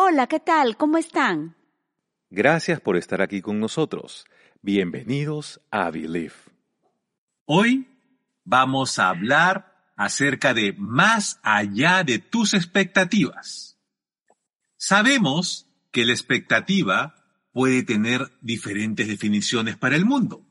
Hola, ¿qué tal? ¿Cómo están? Gracias por estar aquí con nosotros. Bienvenidos a Believe. Hoy vamos a hablar acerca de más allá de tus expectativas. Sabemos que la expectativa puede tener diferentes definiciones para el mundo,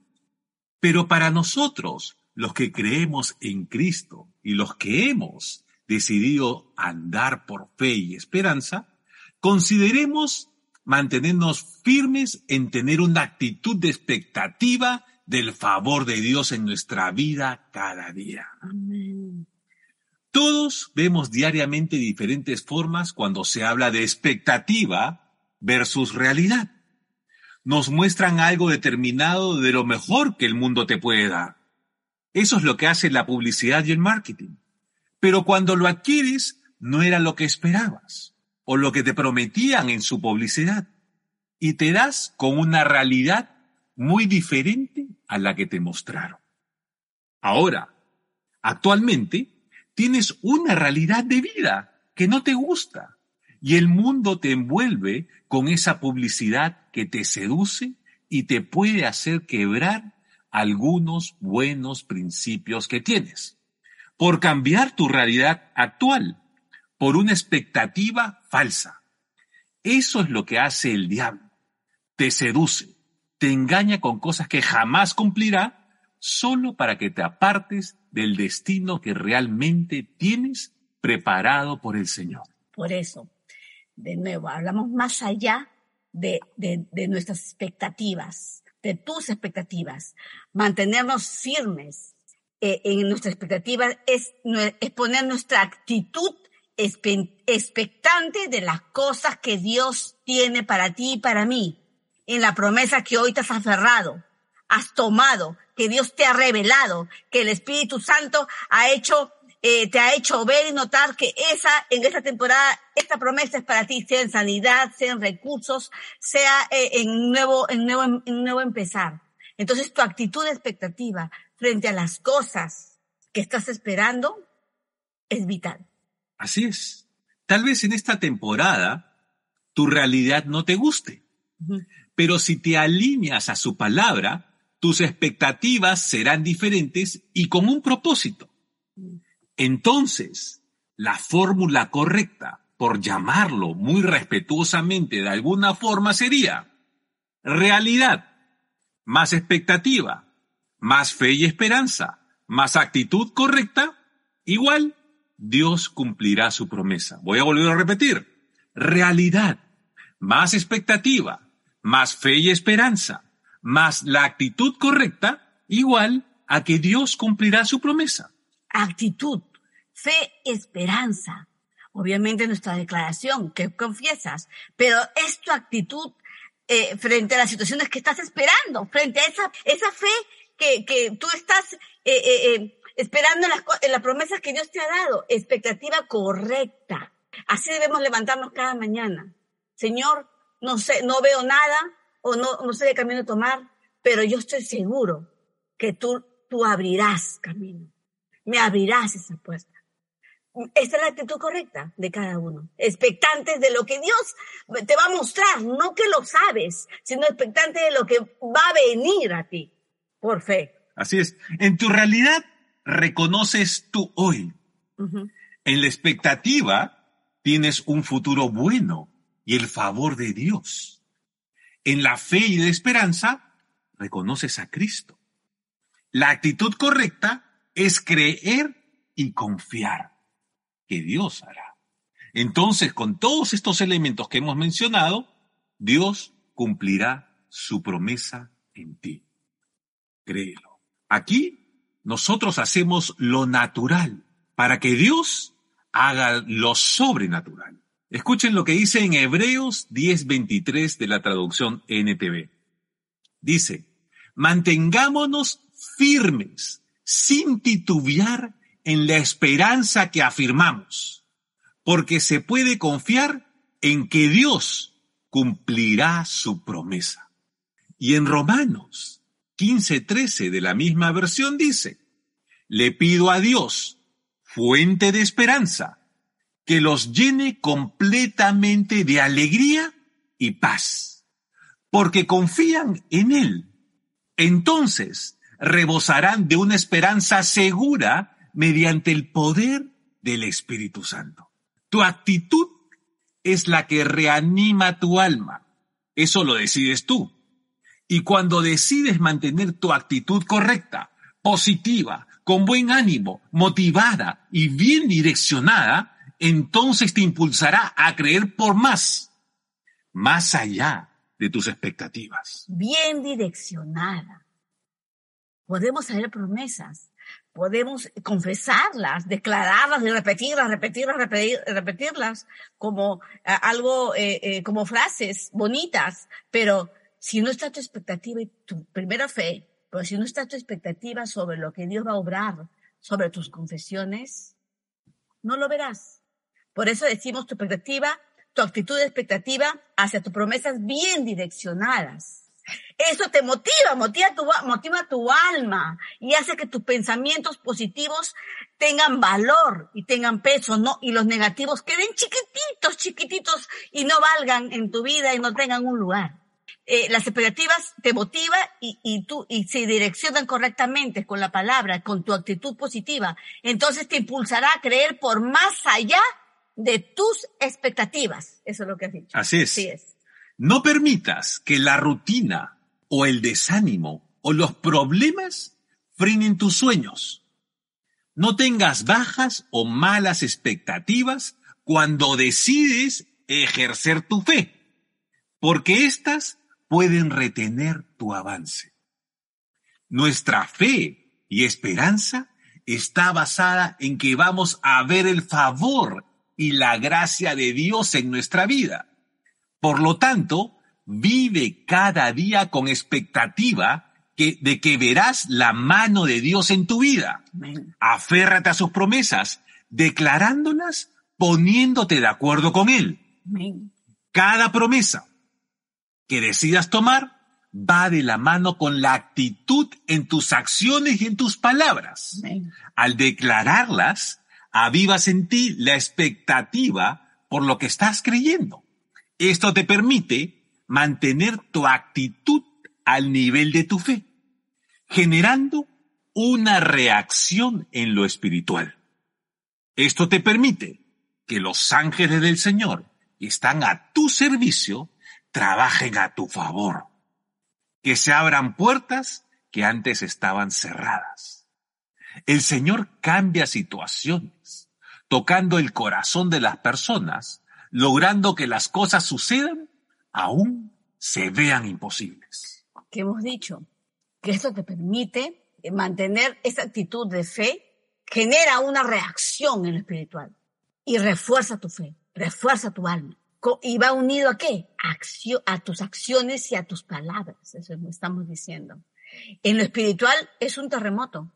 pero para nosotros, los que creemos en Cristo y los que hemos decidido andar por fe y esperanza, consideremos mantenernos firmes en tener una actitud de expectativa del favor de Dios en nuestra vida cada día. Todos vemos diariamente diferentes formas cuando se habla de expectativa versus realidad. Nos muestran algo determinado de lo mejor que el mundo te puede dar. Eso es lo que hace la publicidad y el marketing. Pero cuando lo adquieres, no era lo que esperabas o lo que te prometían en su publicidad. Y te das con una realidad muy diferente a la que te mostraron. Ahora, actualmente, tienes una realidad de vida que no te gusta y el mundo te envuelve con esa publicidad que te seduce y te puede hacer quebrar algunos buenos principios que tienes por cambiar tu realidad actual por una expectativa falsa. Eso es lo que hace el diablo. Te seduce, te engaña con cosas que jamás cumplirá solo para que te apartes del destino que realmente tienes preparado por el Señor. Por eso, de nuevo, hablamos más allá de, nuestras expectativas, de tus expectativas. Mantenernos firmes eh, en nuestra expectativa es, es poner nuestra actitud expectante de las cosas que Dios tiene para ti y para mí, en la promesa que hoy te has aferrado, has tomado, que Dios te ha revelado, que el Espíritu Santo ha hecho, eh, te ha hecho ver y notar que esa, en esta temporada, esta promesa es para ti, sea en sanidad, sea en recursos, sea eh, en nuevo, en nuevo, en nuevo empezar. Entonces tu actitud expectativa frente a las cosas que estás esperando es vital. Así es. Tal vez en esta temporada tu realidad no te guste, pero si te alineas a su palabra, tus expectativas serán diferentes y con un propósito. Entonces, la fórmula correcta, por llamarlo muy respetuosamente de alguna forma, sería realidad, más expectativa, más fe y esperanza, más actitud correcta, igual Dios cumplirá su promesa. Voy a volver a repetir. Realidad, más expectativa, más fe y esperanza, más la actitud correcta, igual a que Dios cumplirá su promesa. Actitud, fe, esperanza. Obviamente nuestra declaración que confiesas, pero es tu actitud eh, frente a las situaciones que estás esperando, frente a esa, esa fe que, que tú estás eh, eh, esperando las, promesas que Dios te ha dado, expectativa correcta. Así debemos levantarnos cada mañana. Señor, no sé, no veo nada o no, no sé de camino tomar, pero yo estoy seguro que tú, tú abrirás camino. Me abrirás esa puerta. Esta es la actitud correcta de cada uno. Expectantes de lo que Dios te va a mostrar, no que lo sabes, sino expectantes de lo que va a venir a ti por fe. Así es. En tu realidad reconoces tú hoy. En la expectativa tienes un futuro bueno y el favor de Dios. En la fe y la esperanza reconoces a Cristo. La actitud correcta es creer y confiar que Dios hará. Entonces, con todos estos elementos que hemos mencionado, Dios cumplirá su promesa en ti. Créelo. Aquí nosotros hacemos lo natural para que Dios haga lo sobrenatural. Escuchen lo que dice en Hebreos 10:23 de la traducción NTV. Dice, mantengámonos firmes, sin titubear en la esperanza que afirmamos, porque se puede confiar en que Dios cumplirá su promesa. Y en Romanos 15.13 de la misma versión dice, le pido a Dios, fuente de esperanza, que los llene completamente de alegría y paz, porque confían en Él. Entonces rebosarán de una esperanza segura mediante el poder del Espíritu Santo. Tu actitud es la que reanima tu alma. Eso lo decides tú. Y cuando decides mantener tu actitud correcta, positiva, con buen ánimo, motivada y bien direccionada, entonces te impulsará a creer por más, más allá de tus expectativas. Bien direccionada. Podemos hacer promesas, podemos confesarlas, declararlas y repetirlas, repetirlas, repetir, repetirlas como eh, algo, eh, eh, como frases bonitas, pero si no está tu expectativa y tu primera fe, pero si no está tu expectativa sobre lo que Dios va a obrar, sobre tus confesiones, no lo verás. Por eso decimos tu expectativa, tu actitud de expectativa hacia tus promesas bien direccionadas. Eso te motiva, motiva tu, motiva tu alma y hace que tus pensamientos positivos tengan valor y tengan peso, ¿no? Y los negativos queden chiquititos, chiquititos y no valgan en tu vida y no tengan un lugar. Eh, las expectativas te motivan y, y tú, y se direccionan correctamente con la palabra, con tu actitud positiva. Entonces te impulsará a creer por más allá de tus expectativas. Eso es lo que has dicho. Así es. Así es. No permitas que la rutina o el desánimo o los problemas frenen tus sueños. No tengas bajas o malas expectativas cuando decides ejercer tu fe, porque éstas pueden retener tu avance. Nuestra fe y esperanza está basada en que vamos a ver el favor y la gracia de Dios en nuestra vida. Por lo tanto, vive cada día con expectativa que, de que verás la mano de Dios en tu vida. Aférrate a sus promesas, declarándolas, poniéndote de acuerdo con Él. Cada promesa que decidas tomar va de la mano con la actitud en tus acciones y en tus palabras. Al declararlas, avivas en ti la expectativa por lo que estás creyendo. Esto te permite mantener tu actitud al nivel de tu fe, generando una reacción en lo espiritual. Esto te permite que los ángeles del Señor que están a tu servicio trabajen a tu favor, que se abran puertas que antes estaban cerradas. El Señor cambia situaciones, tocando el corazón de las personas logrando que las cosas sucedan aún se vean imposibles. Que hemos dicho que esto te permite mantener esa actitud de fe, genera una reacción en lo espiritual y refuerza tu fe, refuerza tu alma. ¿Y va unido a qué? a tus acciones y a tus palabras, eso es lo estamos diciendo. En lo espiritual es un terremoto,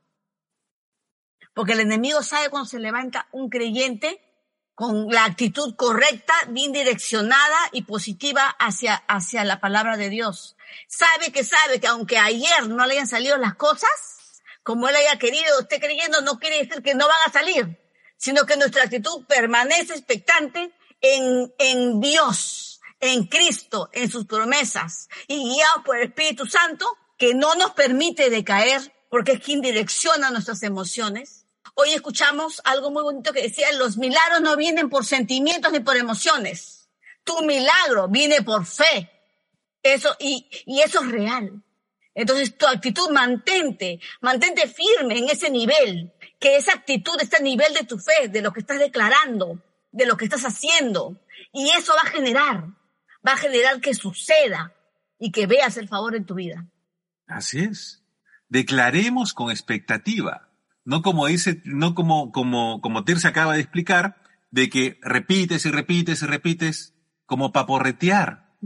porque el enemigo sabe cuando se levanta un creyente con la actitud correcta, bien direccionada y positiva hacia, hacia la palabra de Dios. Sabe que sabe que aunque ayer no le hayan salido las cosas, como él haya querido, esté creyendo, no quiere decir que no van a salir, sino que nuestra actitud permanece expectante en, en Dios, en Cristo, en sus promesas y guiado por el Espíritu Santo que no nos permite decaer porque es quien direcciona nuestras emociones Hoy escuchamos algo muy bonito que decía, los milagros no vienen por sentimientos ni por emociones. Tu milagro viene por fe. Eso, y, y eso es real. Entonces tu actitud mantente, mantente firme en ese nivel, que esa actitud está nivel de tu fe, de lo que estás declarando, de lo que estás haciendo. Y eso va a generar, va a generar que suceda y que veas el favor en tu vida. Así es. Declaremos con expectativa no como dice, no como, como, como Tirse acaba de explicar, de que repites y repites y repites como paporretear.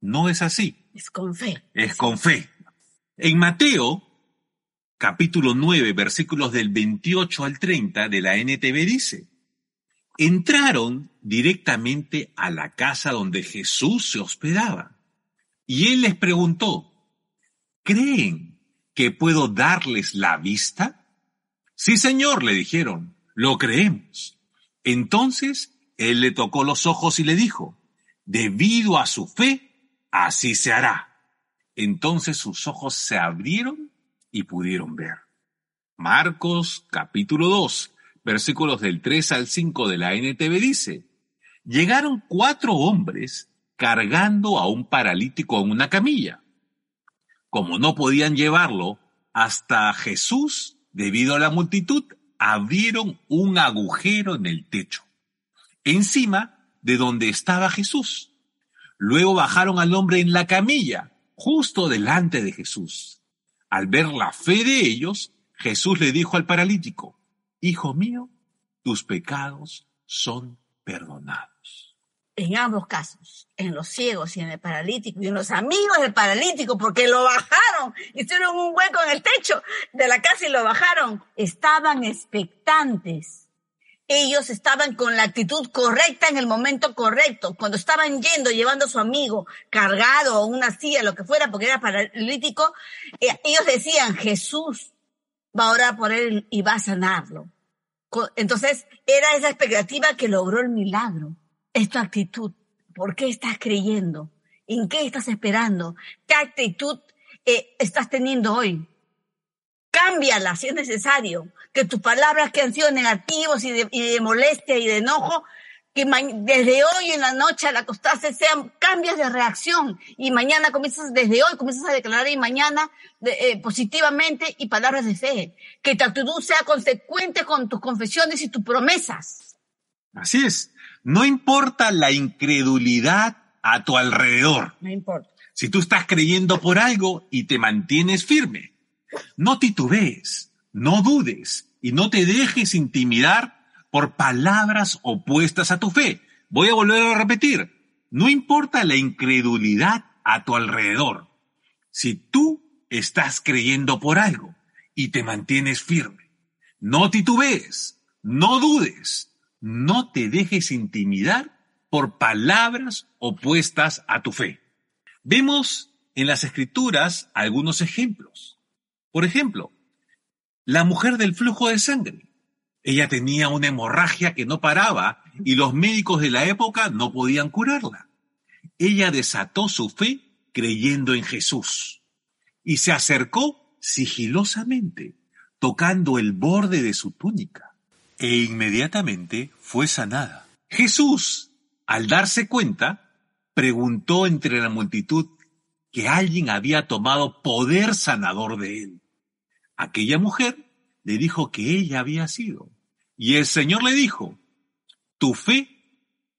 No es así. Es con fe. Es con fe. En Mateo, capítulo 9, versículos del 28 al 30 de la NTV dice, entraron directamente a la casa donde Jesús se hospedaba. Y él les preguntó, ¿creen que puedo darles la vista? Sí, señor, le dijeron, lo creemos. Entonces él le tocó los ojos y le dijo, debido a su fe, así se hará. Entonces sus ojos se abrieron y pudieron ver. Marcos capítulo 2, versículos del 3 al 5 de la NTV dice, llegaron cuatro hombres cargando a un paralítico en una camilla. Como no podían llevarlo hasta Jesús debido a la multitud, abrieron un agujero en el techo, encima de donde estaba Jesús. Luego bajaron al hombre en la camilla, justo delante de Jesús. Al ver la fe de ellos, Jesús le dijo al paralítico, Hijo mío, tus pecados son perdonados. En ambos casos, en los ciegos y en el paralítico y en los amigos del paralítico, porque lo bajaron, hicieron un hueco en el techo de la casa y lo bajaron, estaban expectantes ellos estaban con la actitud correcta en el momento correcto. Cuando estaban yendo, llevando a su amigo cargado o una silla, lo que fuera, porque era paralítico, eh, ellos decían, Jesús va a orar por él y va a sanarlo. Entonces, era esa expectativa que logró el milagro. Es tu actitud. ¿Por qué estás creyendo? ¿En qué estás esperando? ¿Qué actitud eh, estás teniendo hoy? cámbiala si es necesario. Que tus palabras que han sido negativos y de, molestia y de enojo, que desde hoy en la noche al acostarse sean cambios de reacción y mañana comienzas, desde hoy comienzas a declarar y mañana eh, positivamente y palabras de fe. Que tu actitud sea consecuente con tus confesiones y tus promesas. Así es. No importa la incredulidad a tu alrededor. No importa. Si tú estás creyendo por algo y te mantienes firme, no titubees, no dudes y no te dejes intimidar por palabras opuestas a tu fe. Voy a volver a repetir, no importa la incredulidad a tu alrededor. Si tú estás creyendo por algo y te mantienes firme, no titubees, no dudes, no te dejes intimidar por palabras opuestas a tu fe. Vemos en las escrituras algunos ejemplos. Por ejemplo, la mujer del flujo de sangre. Ella tenía una hemorragia que no paraba y los médicos de la época no podían curarla. Ella desató su fe creyendo en Jesús y se acercó sigilosamente, tocando el borde de su túnica, e inmediatamente fue sanada. Jesús, al darse cuenta, preguntó entre la multitud que alguien había tomado poder sanador de él. Aquella mujer le dijo que ella había sido. Y el Señor le dijo, tu fe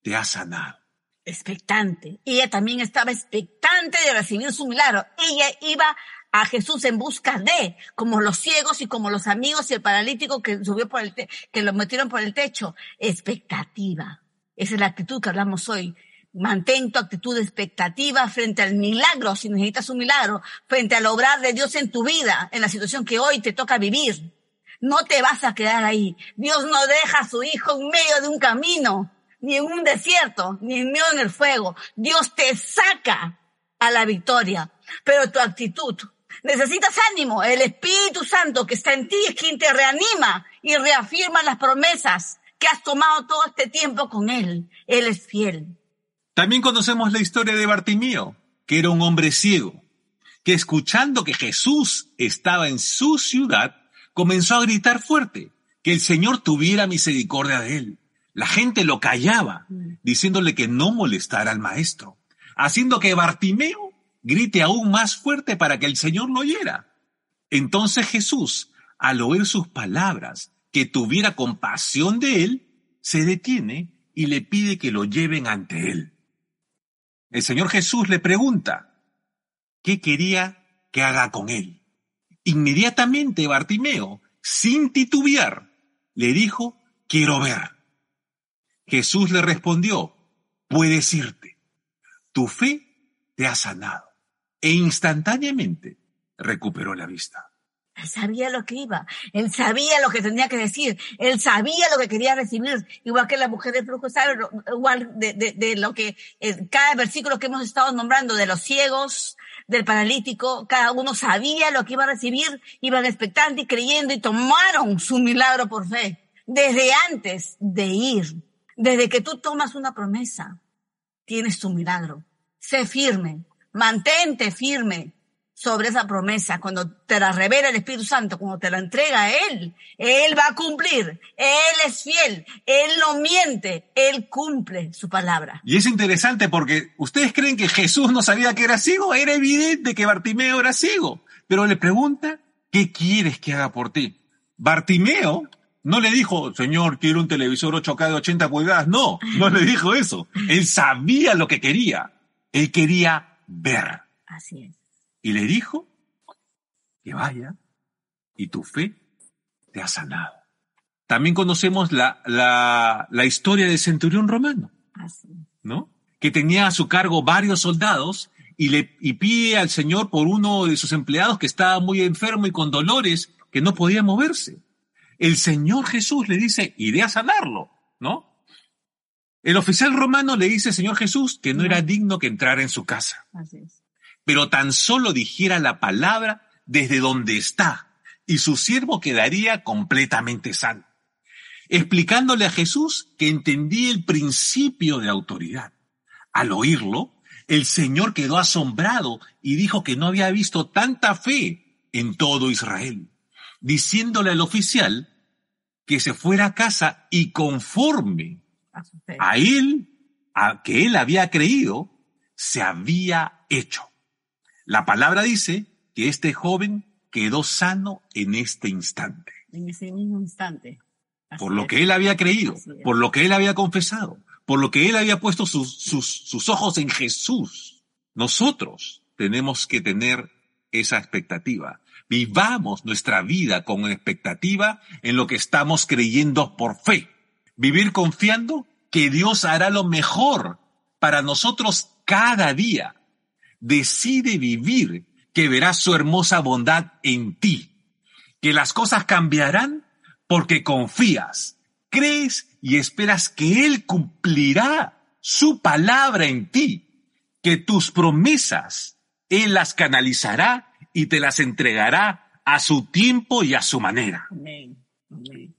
te ha sanado. Expectante. Ella también estaba expectante de recibir su milagro. Ella iba a Jesús en busca de, como los ciegos y como los amigos y el paralítico que subió por el que lo metieron por el techo. Expectativa. Esa es la actitud que hablamos hoy. Mantén tu actitud expectativa frente al milagro, si necesitas un milagro, frente al obrar de Dios en tu vida, en la situación que hoy te toca vivir. No te vas a quedar ahí. Dios no deja a su hijo en medio de un camino, ni en un desierto, ni en medio en el fuego. Dios te saca a la victoria. Pero tu actitud, necesitas ánimo. El Espíritu Santo que está en ti es quien te reanima y reafirma las promesas que has tomado todo este tiempo con Él. Él es fiel. También conocemos la historia de Bartimeo, que era un hombre ciego, que escuchando que Jesús estaba en su ciudad, comenzó a gritar fuerte, que el Señor tuviera misericordia de él. La gente lo callaba, diciéndole que no molestara al maestro, haciendo que Bartimeo grite aún más fuerte para que el Señor lo oyera. Entonces Jesús, al oír sus palabras, que tuviera compasión de él, se detiene y le pide que lo lleven ante él. El Señor Jesús le pregunta, ¿qué quería que haga con él? Inmediatamente Bartimeo, sin titubear, le dijo, quiero ver. Jesús le respondió, puedes irte. Tu fe te ha sanado. E instantáneamente recuperó la vista. Él sabía lo que iba, él sabía lo que tenía que decir, él sabía lo que quería recibir, igual que la mujer del flujo sabe, igual de, de, de lo que eh, cada versículo que hemos estado nombrando, de los ciegos, del paralítico, cada uno sabía lo que iba a recibir, iban expectantes y creyendo y tomaron su milagro por fe, desde antes de ir. Desde que tú tomas una promesa, tienes tu milagro. Sé firme, mantente firme sobre esa promesa. Cuando te la revela el Espíritu Santo, cuando te la entrega a Él, Él va a cumplir. Él es fiel, Él no miente, Él cumple su palabra. Y es interesante porque ustedes creen que Jesús no sabía que era ciego, era evidente que Bartimeo era ciego, pero le pregunta, ¿qué quieres que haga por ti? Bartimeo no le dijo, Señor, quiero un televisor 8K de 80 pulgadas. No, no le dijo eso. Él sabía lo que quería. Él quería ver. Así es. Y le dijo que vaya y tu fe te ha sanado. También conocemos la, la, la historia del centurión romano. ¿no? Que tenía a su cargo varios soldados y le y pide al Señor por uno de sus empleados que estaba muy enfermo y con dolores que no podía moverse. El Señor Jesús le dice, iré a sanarlo, ¿no? El oficial romano le dice al Señor Jesús que no era digno que entrara en su casa, Así es. Pero tan solo dijera la palabra desde donde está, y su siervo quedaría completamente sano, explicándole a Jesús que entendía el principio de autoridad. Al oírlo, el Señor quedó asombrado y dijo que no había visto tanta fe en todo Israel, diciéndole al oficial que se fuera a casa y conforme A él, a que él había creído, se había hecho. La palabra dice que este joven quedó sano en este instante, En ese mismo instante. Así por lo que él había creído, por lo que él había confesado, por lo que él había puesto sus, sus, sus ojos en Jesús. Nosotros tenemos que tener esa expectativa. Vivamos nuestra vida con expectativa en lo que estamos creyendo por fe. Vivir confiando que Dios hará lo mejor para nosotros cada día. Decide vivir que verás su hermosa bondad en ti. Que las cosas cambiarán porque confías, crees y esperas que Él cumplirá su palabra en ti. Que tus promesas Él las canalizará y te las entregará a su tiempo y a su manera. Amén. Amén.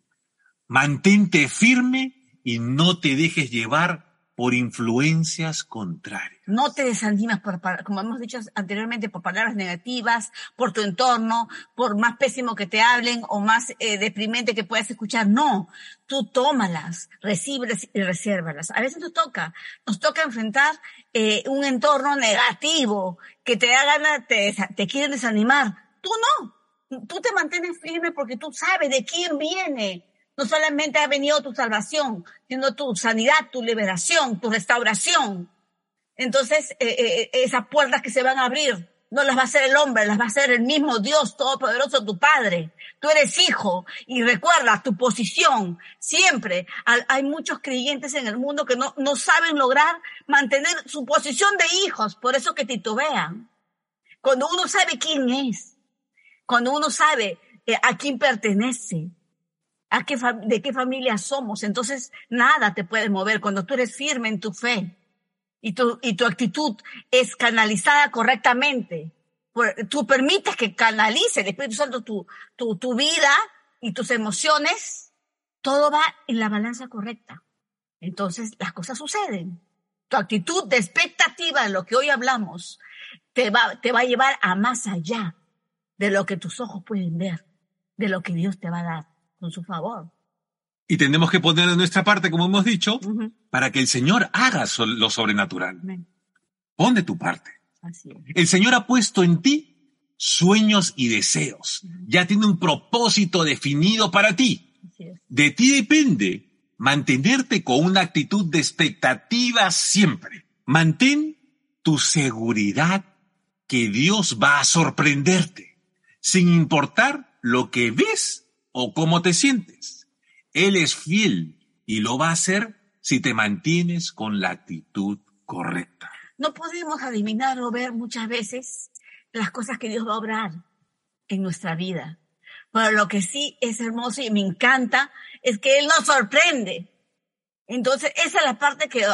Mantente firme y no te dejes llevar por influencias contrarias. No te desanimas, por, como hemos dicho anteriormente, por palabras negativas, por tu entorno, por más pésimo que te hablen o más eh, deprimente que puedas escuchar. No, tú tómalas, recíbelas y resérvalas. A veces nos toca, nos toca enfrentar eh, un entorno negativo que te da ganas, te, te quieren desanimar. Tú no, tú te mantienes firme porque tú sabes de quién viene. No solamente ha venido tu salvación, sino tu sanidad, tu liberación, tu restauración. Entonces, eh, eh, esas puertas que se van a abrir, no las va a hacer el hombre, las va a hacer el mismo Dios Todopoderoso, tu Padre. Tú eres hijo y recuerda tu posición. Siempre hay muchos creyentes en el mundo que no, no saben lograr mantener su posición de hijos, por eso que titubean. Cuando uno sabe quién es, cuando uno sabe eh, a quién pertenece, de qué familia somos, entonces nada te puede mover cuando tú eres firme en tu fe y tu, y tu actitud es canalizada correctamente. Por- tú permites que canalice el Espíritu Santo tu, tu, tu vida y tus emociones, todo va en la balanza correcta. Entonces las cosas suceden. Tu actitud de expectativa de lo que hoy hablamos te va, te va a llevar a más allá de lo que tus ojos pueden ver, de lo que Dios te va a dar con su favor. Y tenemos que poner de nuestra parte, como hemos dicho, para que el Señor haga lo sobrenatural. Amén. Pon de tu parte. Así es. El Señor ha puesto en ti sueños y deseos. Ya tiene un propósito definido para ti. De ti depende mantenerte con una actitud de expectativa siempre. Mantén tu seguridad que Dios va a sorprenderte, sin importar lo que ves o cómo te sientes. Él es fiel y lo va a hacer si te mantienes con la actitud correcta. No podemos adivinar o ver muchas veces las cosas que Dios va a obrar en nuestra vida. Pero lo que sí es hermoso y me encanta es que Él nos sorprende. Entonces, esa es la parte que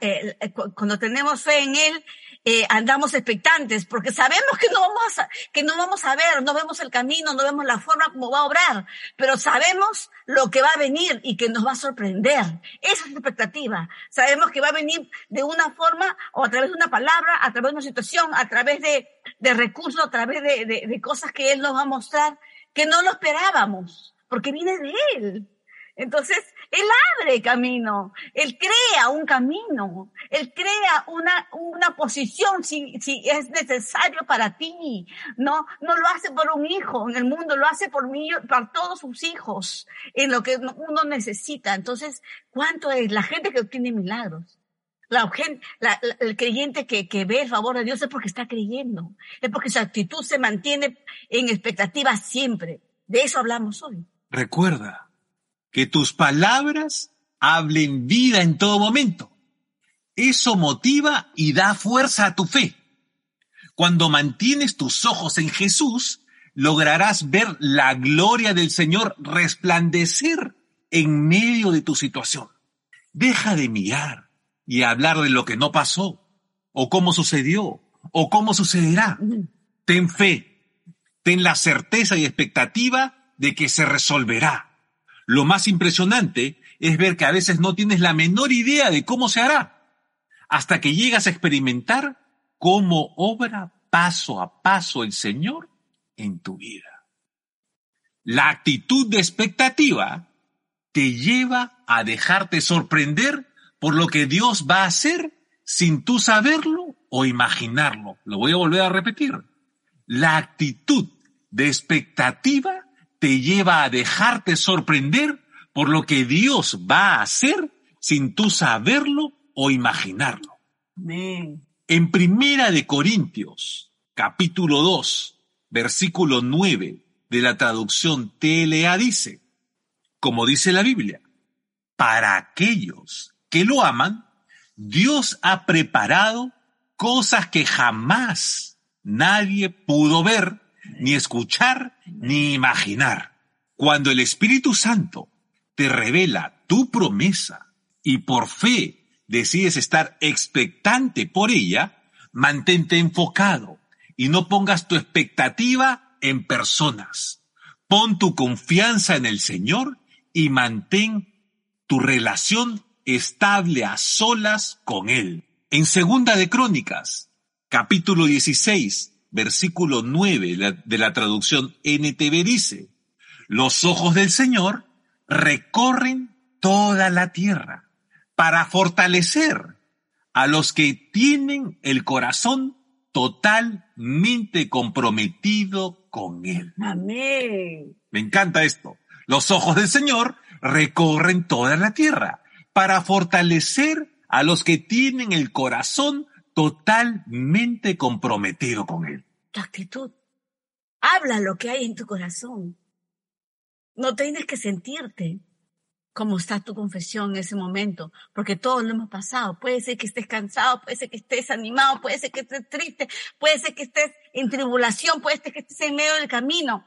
eh, cuando tenemos fe en Él, eh, andamos expectantes, porque sabemos que no vamos a, que no vamos a ver, no vemos el camino, no vemos la forma como va a obrar, pero sabemos lo que va a venir y que nos va a sorprender. Esa es la expectativa. Sabemos que va a venir de una forma o a través de una palabra, a través de una situación, a través de, de recursos, a través de, de, de cosas que Él nos va a mostrar que no lo esperábamos, porque viene de Él. Entonces, Él abre camino, Él crea un camino, Él crea una, una posición si, si es necesario para ti. No, no lo hace por un hijo en el mundo, lo hace por mí, para todos sus hijos, en lo que uno necesita. Entonces, ¿cuánto es la gente que obtiene milagros? La, gente, la, el creyente que, que ve el favor de Dios es porque está creyendo, es porque su actitud se mantiene en expectativa siempre. De eso hablamos hoy. Recuerda, que tus palabras hablen vida en todo momento. Eso motiva y da fuerza a tu fe. Cuando mantienes tus ojos en Jesús, lograrás ver la gloria del Señor resplandecer en medio de tu situación. Deja de mirar y hablar de lo que no pasó, o cómo sucedió, o cómo sucederá. Ten fe, ten la certeza y expectativa de que se resolverá lo más impresionante es ver que a veces no tienes la menor idea de cómo se hará, hasta que llegas a experimentar cómo obra paso a paso el Señor en tu vida. La actitud de expectativa te lleva a dejarte sorprender por lo que Dios va a hacer sin tú saberlo o imaginarlo. Lo voy a volver a repetir. La actitud de expectativa te lleva a dejarte sorprender por lo que Dios va a hacer sin tú saberlo o imaginarlo. En Primera de Corintios, capítulo 2, versículo 9 de la traducción TLA dice, como dice la Biblia, para aquellos que lo aman, Dios ha preparado cosas que jamás nadie pudo ver ni escuchar, ni imaginar. Cuando el Espíritu Santo te revela tu promesa y por fe decides estar expectante por ella, mantente enfocado y no pongas tu expectativa en personas. Pon tu confianza en el Señor y mantén tu relación estable a solas con Él. En Segunda de Crónicas, capítulo 16, versículo 9 de la traducción NTV dice, los ojos del Señor recorren toda la tierra para fortalecer a los que tienen el corazón totalmente comprometido con Él. Amén. Me encanta esto. Los ojos del Señor recorren toda la tierra para fortalecer a los que tienen el corazón totalmente comprometido con Él. Tu actitud. Habla lo que hay en tu corazón. No tienes que sentirte como está tu confesión en ese momento, porque todos lo hemos pasado. Puede ser que estés cansado, puede ser que estés animado, puede ser que estés triste, puede ser que estés en tribulación, puede ser que estés en medio del camino.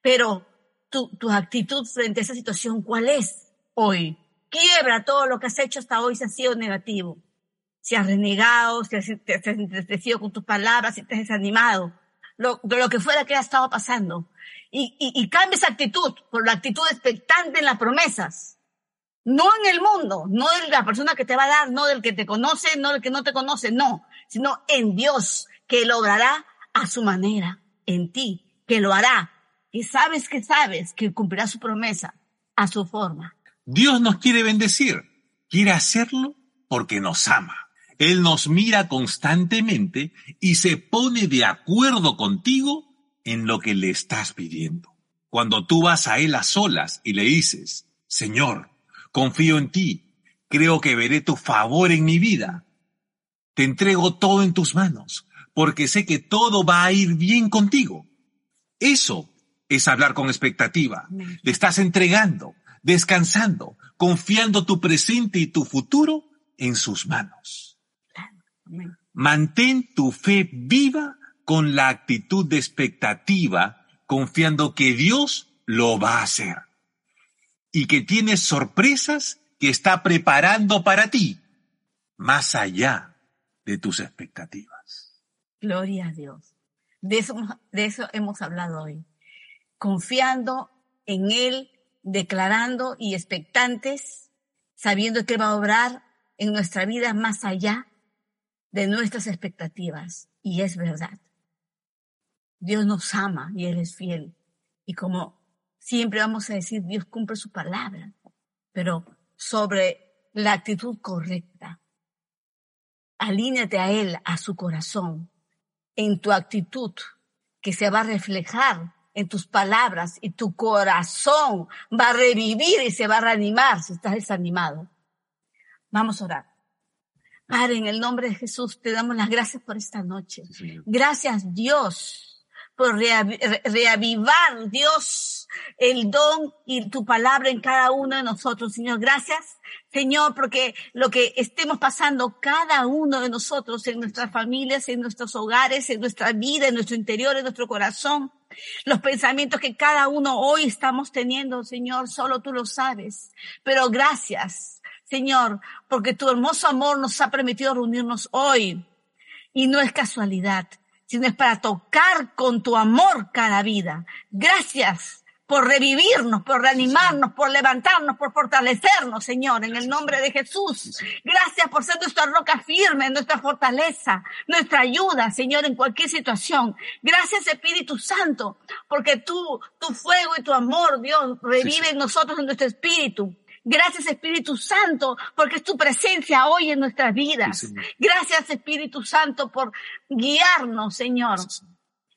Pero tu, tu actitud frente a esa situación, ¿cuál es hoy? Quiebra todo lo que has hecho hasta hoy si ha sido negativo si has renegado, si has, te entristecido con tus palabras, si te has desanimado, lo, lo que fuera que ha estado pasando. Y, y, cambia esa actitud por la actitud expectante en las promesas. No en el mundo, no de la persona que te va a dar, no del que te conoce, no del que no te conoce, no, sino en Dios, que lo obrará a su manera, en ti, que lo hará, que sabes que sabes que cumplirá su promesa a su forma. Dios nos quiere bendecir, quiere hacerlo porque nos ama. Él nos mira constantemente y se pone de acuerdo contigo en lo que le estás pidiendo. Cuando tú vas a Él a solas y le dices, Señor, confío en ti, creo que veré tu favor en mi vida, te entrego todo en tus manos, porque sé que todo va a ir bien contigo. Eso es hablar con expectativa. Le estás entregando, descansando, confiando tu presente y tu futuro en sus manos. Mantén tu fe viva con la actitud de expectativa, confiando que Dios lo va a hacer y que tienes sorpresas que está preparando para ti, más allá de tus expectativas. Gloria a Dios. De eso, de eso hemos hablado hoy. Confiando en Él, declarando y expectantes, sabiendo que va a obrar en nuestra vida más allá de nuestras expectativas. Y es verdad. Dios nos ama y Él es fiel. Y como siempre vamos a decir, Dios cumple su palabra, pero sobre la actitud correcta. Alíñate a Él, a su corazón, en tu actitud, que se va a reflejar en tus palabras y tu corazón va a revivir y se va a reanimar si estás desanimado. Vamos a orar. Padre, en el nombre de Jesús te damos las gracias por esta noche. gracias Dios por reavivar, Dios, el don y tu palabra en cada uno de nosotros, Señor. Gracias, Señor, porque lo que estemos pasando cada uno de nosotros en nuestras familias, en nuestros hogares, en nuestra vida, en nuestro interior, en nuestro corazón, los pensamientos que cada uno hoy estamos teniendo, Señor, solo tú lo sabes. Pero gracias Señor, porque tu hermoso amor nos ha permitido reunirnos hoy. Y no es casualidad, sino es para tocar con tu amor cada vida. Gracias por revivirnos, por reanimarnos, por levantarnos, por fortalecernos, Señor, en el nombre de Jesús. Gracias por ser nuestra roca firme, nuestra fortaleza, nuestra ayuda, Señor, en cualquier situación. Gracias, Espíritu Santo, porque tú, tu fuego y tu amor, Dios, revive en nosotros, en nuestro espíritu. Gracias Espíritu Santo, porque es tu presencia hoy en nuestras vidas. Gracias Espíritu Santo por guiarnos, Señor.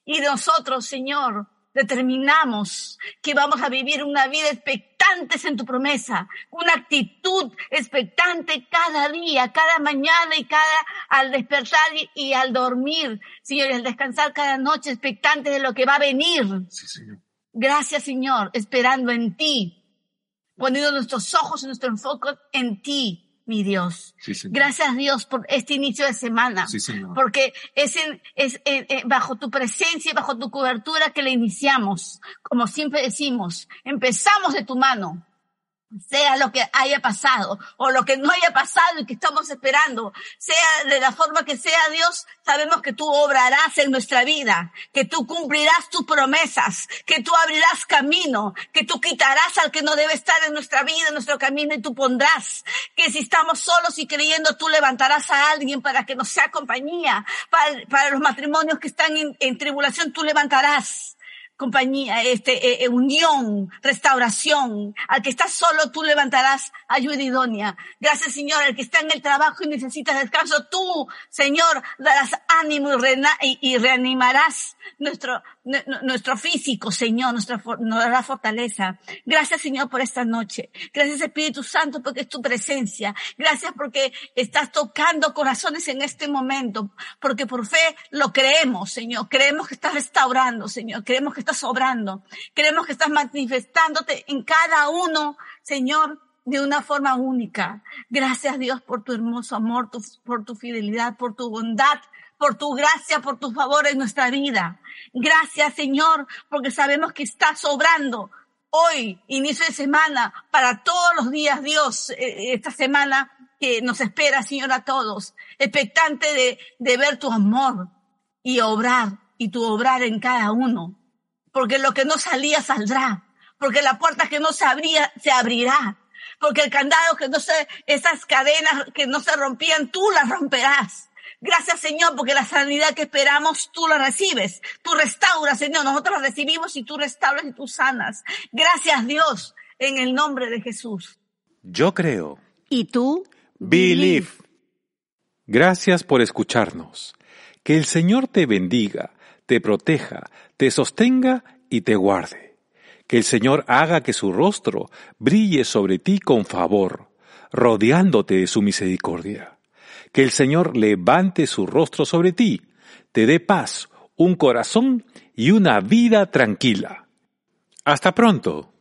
Y nosotros, Señor, determinamos que vamos a vivir una vida expectantes en tu promesa, una actitud expectante cada día, cada mañana y cada al despertar y, al dormir, Señor, y al descansar cada noche expectantes de lo que va a venir. Gracias, Señor, esperando en ti, poniendo nuestros ojos y nuestro enfoque en ti, mi Dios. Gracias Dios por este inicio de semana. Porque es, es bajo tu presencia y bajo tu cobertura que le iniciamos. Como siempre decimos, empezamos de tu mano sea lo que haya pasado o lo que no haya pasado y que estamos esperando, sea de la forma que sea Dios, sabemos que tú obrarás en nuestra vida, que tú cumplirás tus promesas, que tú abrirás camino, que tú quitarás al que no debe estar en nuestra vida, en nuestro camino y tú pondrás, que si estamos solos y creyendo tú levantarás a alguien para que nos sea compañía, para, los matrimonios que están en tribulación tú levantarás compañía, este, eh, eh, unión, restauración. Al que está solo, tú levantarás ayuda idónea. Gracias, Señor. Al que está en el trabajo y necesita descanso, tú, Señor, darás ánimo y, y reanimarás nuestro, nuestro físico, Señor, nuestra, nuestra fortaleza. Gracias, Señor, por esta noche. Gracias, Espíritu Santo, porque es tu presencia. Gracias porque estás tocando corazones en este momento, porque por fe lo creemos, Señor. Creemos que estás restaurando, Señor. Creemos que estás obrando. Creemos que estás manifestándote en cada uno, Señor, de una forma única. Gracias, Dios, por tu hermoso amor, por tu fidelidad, por tu bondad, por tu gracia, por tu favor en nuestra vida. Gracias, Señor, porque sabemos que estás obrando hoy, inicio de semana, para todos los días, Dios, eh, esta semana que nos espera, Señor, a todos, expectante de, de ver tu amor y obrar, y tu obrar en cada uno. Porque lo que no salía saldrá, porque la puerta que no se abría, se abrirá, porque el candado que no se, esas cadenas que no se rompían, tú las romperás Gracias, Señor, porque la sanidad que esperamos tú la recibes. Tú restauras, Señor. Nosotros la recibimos y tú restauras y tú sanas. Gracias, Dios, en el nombre de Jesús. Yo creo. ¿Y tú? Believe. Gracias por escucharnos. Que el Señor te bendiga, te proteja, te sostenga y te guarde. Que el Señor haga que su rostro brille sobre ti con favor, rodeándote de su misericordia que el Señor levante su rostro sobre ti, te dé paz, un corazón y una vida tranquila. Hasta pronto.